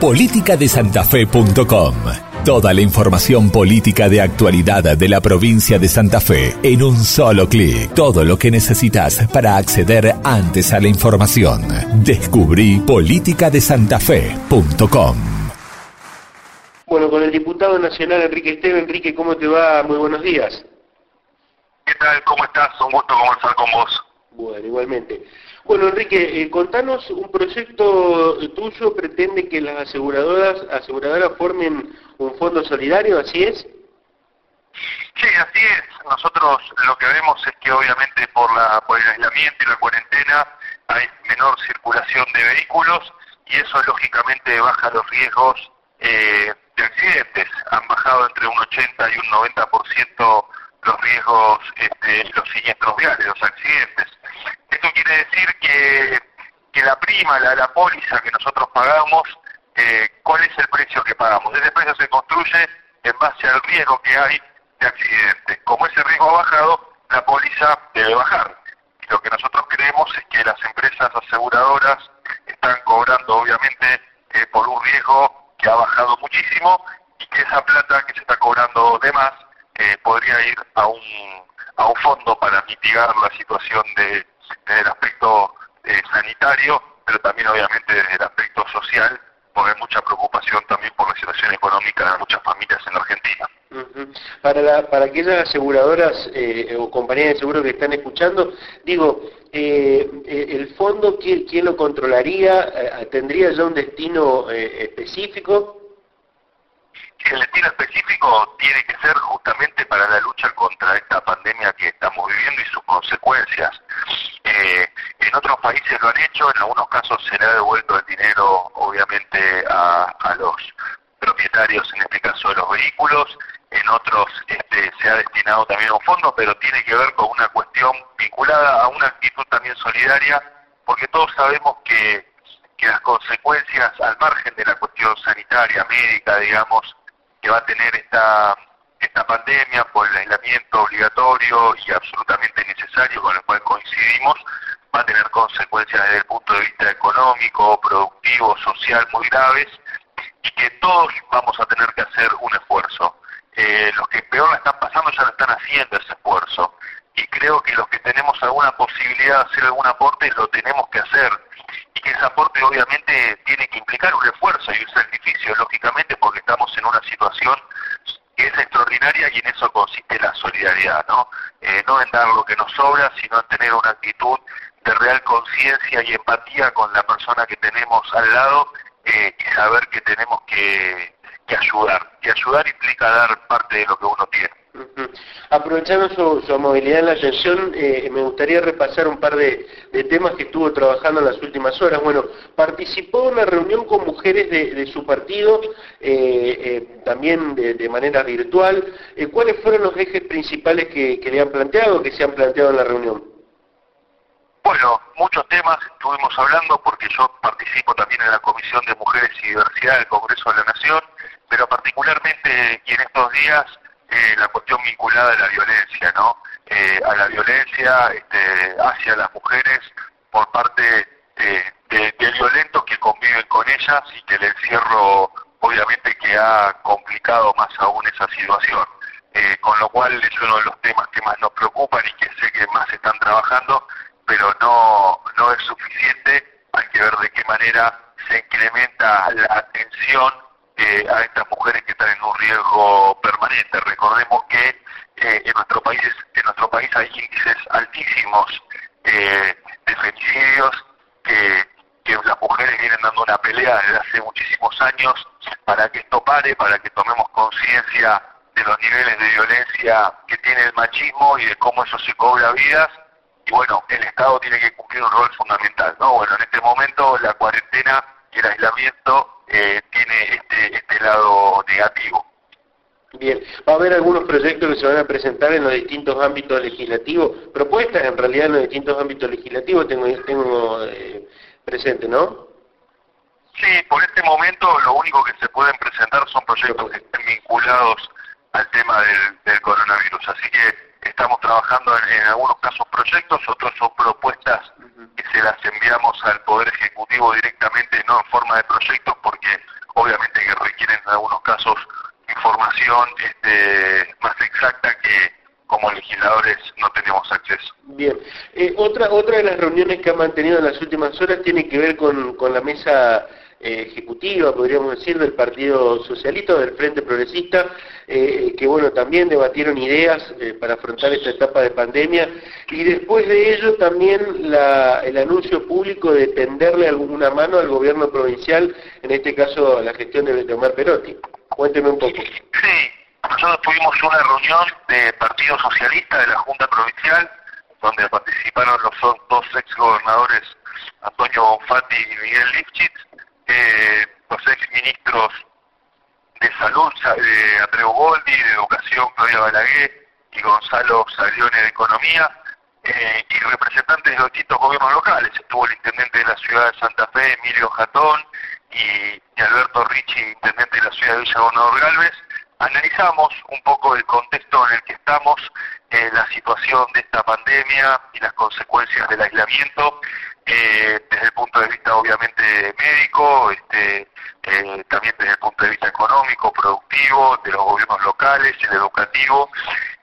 politicadesantafe.com. Toda la información política de actualidad de la provincia de Santa Fe en un solo clic. Todo lo que necesitas para acceder antes a la información. Descubrí politicadesantafe.com. Bueno, con el diputado nacional Enrique Esteban. Enrique, ¿cómo te va? Muy buenos días. ¿Qué tal? ¿Cómo estás? Un gusto conversar con vos. Bueno, igualmente. Bueno, Enrique, eh, contanos, un proyecto tuyo pretende que las aseguradoras, aseguradoras formen un fondo solidario, ¿así es? Sí, así es. Nosotros lo que vemos es que obviamente por, la, por el aislamiento y la cuarentena hay menor circulación de vehículos y eso lógicamente baja los riesgos eh, de accidentes. Han bajado entre un 80 y un 90% los riesgos, este, los siniestros viales, los accidentes. Esto quiere decir que, que la prima, la, la póliza que nosotros pagamos, eh, ¿cuál es el precio que pagamos? Ese precio se construye en base al riesgo que hay de accidente. Como ese riesgo ha bajado, la póliza debe bajar. Y lo que nosotros creemos es que las empresas aseguradoras están cobrando, obviamente, eh, por un riesgo que ha bajado muchísimo y que esa plata que se está cobrando de más eh, podría ir a un, a un fondo para mitigar la situación de, desde el aspecto eh, sanitario, pero también obviamente desde el aspecto social, porque hay mucha preocupación también por la situación económica de muchas familias en Argentina. Para, la, para aquellas aseguradoras eh, o compañías de seguro que están escuchando, digo, eh, ¿el fondo ¿quién, quién lo controlaría? ¿Tendría ya un destino específico? el destino específico tiene que ser justamente la lucha contra esta pandemia que estamos viviendo y sus consecuencias. Eh, en otros países lo han hecho, en algunos casos se le ha devuelto el dinero, obviamente, a, los propietarios, en este caso de los vehículos, en otros este, se ha destinado también un fondo, pero tiene que ver con una cuestión vinculada a una actitud también solidaria, porque todos sabemos que, que las consecuencias, al margen de la cuestión sanitaria, médica, digamos, que va a tener esta, esta pandemia por el aislamiento obligatorio y absolutamente necesario con el cual coincidimos, va a tener consecuencias desde el punto de vista económico, productivo, social muy graves y que todos vamos a tener que hacer un esfuerzo. Eh, los que peor la están pasando ya lo están haciendo ese esfuerzo y creo que los que tenemos alguna posibilidad de hacer algún aporte lo tenemos que hacer y que ese aporte obviamente tiene que implicar un esfuerzo y un sacrificio, lógicamente porque estamos en una situación extraordinaria y en eso consiste la solidaridad, ¿no? Eh, no en dar lo que nos sobra, sino en tener una actitud de real conciencia y empatía con la persona que tenemos al lado eh, y saber que tenemos que, que ayudar. Y ayudar implica dar parte de lo que uno tiene. Aprovechando su, su, amabilidad en la atención, eh, me gustaría repasar un par de, de, temas que estuvo trabajando en las últimas horas. Bueno, participó en una reunión con mujeres de, de su partido, eh, eh, también de, manera virtual. Eh, ¿Cuáles fueron los ejes principales que, que le han planteado, que se han planteado en la reunión? Bueno, muchos temas estuvimos hablando porque yo participo también en la Comisión de Mujeres y Diversidad del Congreso de la Nación, pero particularmente y en estos días eh, la cuestión vinculada a la violencia, ¿no? Eh, a la violencia este, hacia las mujeres por parte de, de, de, violentos que conviven con ellas y que el encierro obviamente que ha complicado más aún esa situación. Eh, con lo cual es uno de los temas que más nos preocupan y que sé que más están trabajando, pero no, no es suficiente, hay que ver de qué manera se incrementa la atención eh, a estas mujeres que están en un riesgo Recordemos que eh, en nuestro país en nuestro país hay índices altísimos eh, de femicidios que, que las mujeres vienen dando una pelea desde hace muchísimos años para que esto pare, para que tomemos conciencia de los niveles de violencia que tiene el machismo y de cómo eso se cobra vidas. Y bueno, el Estado tiene que cumplir un rol fundamental, ¿no? Bueno, en este momento la cuarentena y el aislamiento eh, tiene este, este lado negativo. Bien, va a haber algunos proyectos que se van a presentar en los distintos ámbitos legislativos, propuestas en realidad en los distintos ámbitos legislativos, tengo, tengo eh, presente, ¿no? Sí, por este momento lo único que se pueden presentar son proyectos que estén vinculados al tema del, del coronavirus, así que estamos trabajando en, en, algunos casos proyectos, otros son propuestas que se las enviamos al Poder Ejecutivo directamente, no en forma de proyectos, porque obviamente que requieren en algunos casos información este, más exacta que como legisladores no tenemos acceso. Bien, eh, otra, otra de las reuniones que ha mantenido en las últimas horas tiene que ver con, con la mesa eh, ejecutiva, podríamos decir, del Partido Socialista, del Frente Progresista, eh, que bueno, también debatieron ideas eh, para afrontar esta etapa de pandemia, y después de ello también el anuncio público de tenderle alguna mano al gobierno provincial, en este caso a la gestión de, Omar Perotti. Cuénteme un poco. Sí, nosotros tuvimos una reunión de Partido Socialista de la Junta Provincial, donde participaron los dos ex gobernadores Antonio Bonfatti y Miguel Lifchitz, eh, los ex ministros de Salud, eh, Andreu Boldi, de Educación, Claudia Balaguer y Gonzalo Salione de Economía, eh, y representantes de los distintos gobiernos locales. Estuvo el intendente de la ciudad de Santa Fe, Emilio Jatón, y, Alberto Ricci, intendente de la ciudad de Villa Gobernador Galvez. Analizamos un poco el contexto en el que estamos, eh, la situación de esta pandemia y las consecuencias del aislamiento eh, desde el punto de vista obviamente médico, este, eh, también desde el punto de vista económico, productivo, de los gobiernos locales, el educativo.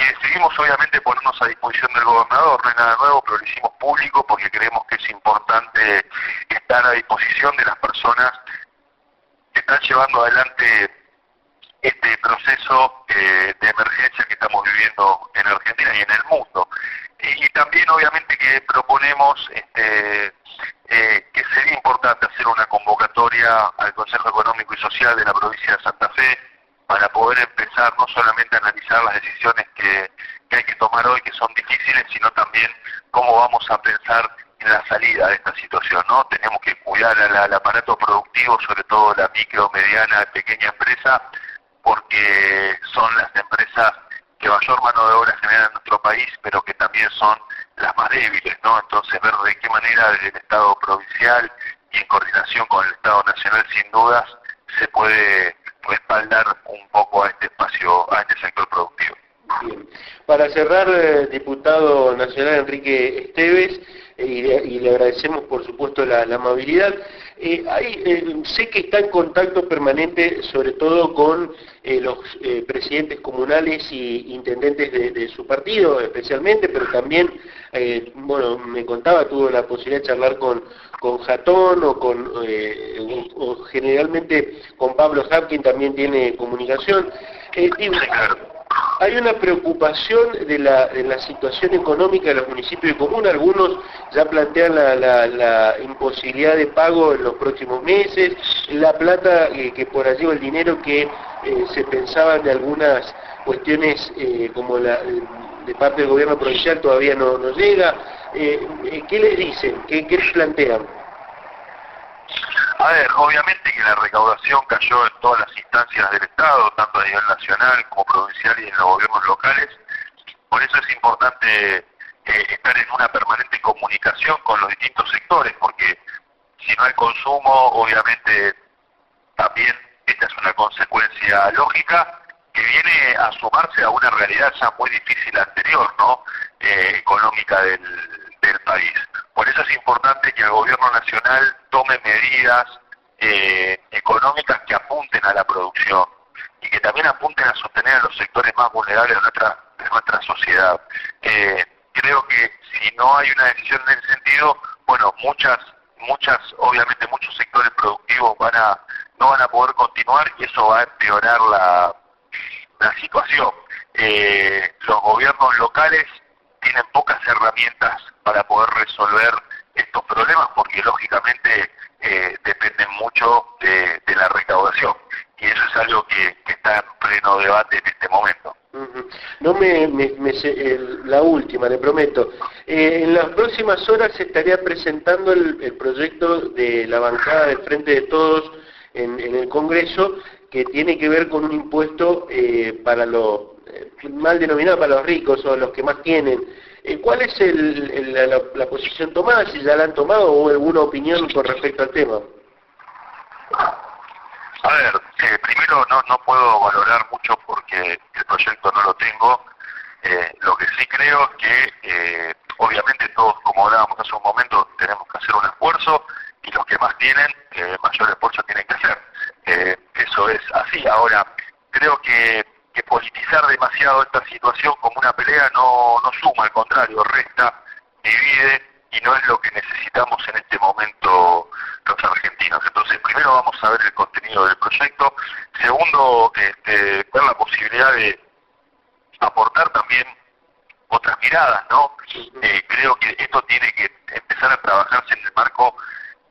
Y decidimos obviamente ponernos a disposición del gobernador, no hay nada nuevo, pero lo hicimos público porque creemos que es importante estar a disposición de las personas que están llevando adelante este proceso eh, de emergencia que estamos viviendo en Argentina y en el mundo y, también obviamente que proponemos este, eh, que sería importante hacer una convocatoria al Consejo Económico y Social de la provincia de Santa Fe para poder empezar no solamente a analizar las decisiones que, hay que tomar hoy, que son difíciles, sino también cómo vamos a pensar en la salida de esta situación, ¿no? Tenemos que cuidar al, aparato productivo, sobre todo la micro, mediana, pequeña empresa, porque son las empresas que mayor mano de obra generan en nuestro país, pero que también son las más débiles, ¿no? Entonces ver de qué manera el Estado provincial y en coordinación con el Estado nacional, sin dudas, se puede respaldar un poco a este espacio, a este sector productivo. Bien. Para cerrar, eh, diputado nacional Enrique Esteves, eh, y, le agradecemos por supuesto la, amabilidad. Eh, sé que está en contacto permanente sobre todo con los presidentes comunales y intendentes de, su partido especialmente, pero también, bueno, me contaba, tuvo la posibilidad de charlar con, con Jatón o con, o generalmente con Pablo Hapkin también tiene comunicación. Hay una preocupación de la, situación económica de los municipios de común. Algunos ya plantean la, imposibilidad de pago en los próximos meses, la plata eh, que por allí o el dinero que eh, se pensaban de algunas cuestiones eh, como la de parte del gobierno provincial todavía no, llega. ¿Qué les dicen? ¿Qué, qué les plantean? A ver, obviamente que la recaudación cayó en todas las instancias del Estado, tanto a nivel nacional como provincial y en los gobiernos locales. Por eso es importante eh, estar en una permanente comunicación con los distintos sectores, porque si no hay consumo, obviamente también esta es una consecuencia lógica que viene a sumarse a una realidad ya muy difícil anterior, ¿no? Eh, económica del, del país. Por eso es importante que el gobierno nacional tome medidas eh, económicas que apunten a la producción y que también apunten a sostener a los sectores más vulnerables de nuestra, de nuestra sociedad. Eh, creo que si no hay una decisión en ese sentido, bueno, muchas, muchas, obviamente muchos sectores productivos van a, no van a poder continuar y eso va a empeorar la, la situación. Eh, los gobiernos locales tienen pocas herramientas para poder resolver estos problemas porque lógicamente eh, dependen mucho de, la recaudación y eso es algo que, está en pleno debate en este momento. No me, la última, le prometo. Eh, en las próximas horas se estaría presentando el, proyecto de la bancada del Frente de Todos en, el Congreso que tiene que ver con un impuesto eh, para los mal denominado para los ricos o los que más tienen. Eh, ¿Cuál es la, posición tomada? Si ya la han tomado o alguna opinión con respecto al tema. A ver, eh, primero no, no puedo valorar mucho porque el proyecto no lo tengo. Eh, lo que sí creo es que obviamente todos, como hablábamos hace un momento, tenemos que hacer un esfuerzo y los que más tienen, mayor esfuerzo tienen que hacer. así. Ahora, creo que, que politizar demasiado esta situación como una pelea no, no suma, al contrario, resta, divide y no es lo que necesitamos en este momento los argentinos. Entonces, primero vamos a ver el contenido del proyecto. Segundo, este, ver la posibilidad de aportar también otras miradas, ¿no? Eh, creo que esto tiene que empezar a trabajarse en el marco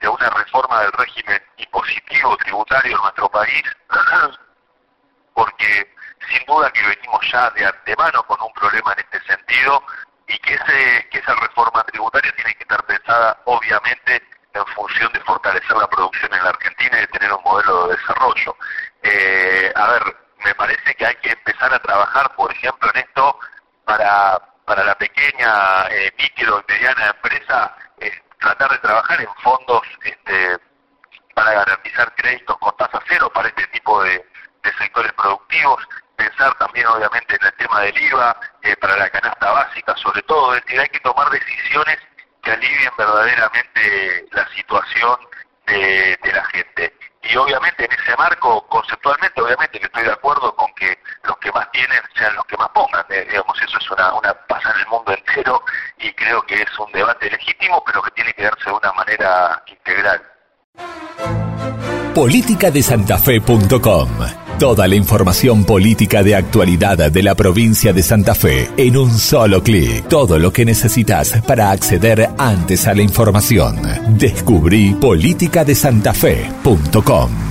de una reforma del régimen impositivo tributario en nuestro país, porque sin duda que venimos ya de antemano con un problema en este sentido y que, ese, que esa reforma tributaria tiene que estar pensada obviamente en función de fortalecer la producción en la Argentina y de tener un modelo de desarrollo. Eh, a ver, me parece que hay que empezar a trabajar, por ejemplo, en esto para, para la pequeña, eh, micro y mediana empresa, tratar de trabajar en fondos este, para garantizar créditos con tasa cero para este tipo de, sectores productivos, pensar también obviamente en el tema del IVA, eh, para la canasta básica sobre todo, es decir, hay que tomar decisiones que alivien verdaderamente la situación de, la gente y obviamente en ese marco, conceptualmente, obviamente que estoy de acuerdo con que los que más tienen sean los que más pongan, eh, digamos, eso es una, una pasa en el mundo entero y creo que es un debate legítimo, pero que tiene que darse de una manera integral. Política de Toda la información política de actualidad de la provincia de Santa Fe en un solo clic. Todo lo que necesitas para acceder antes a la información. Descubrí politicadesantafe.com.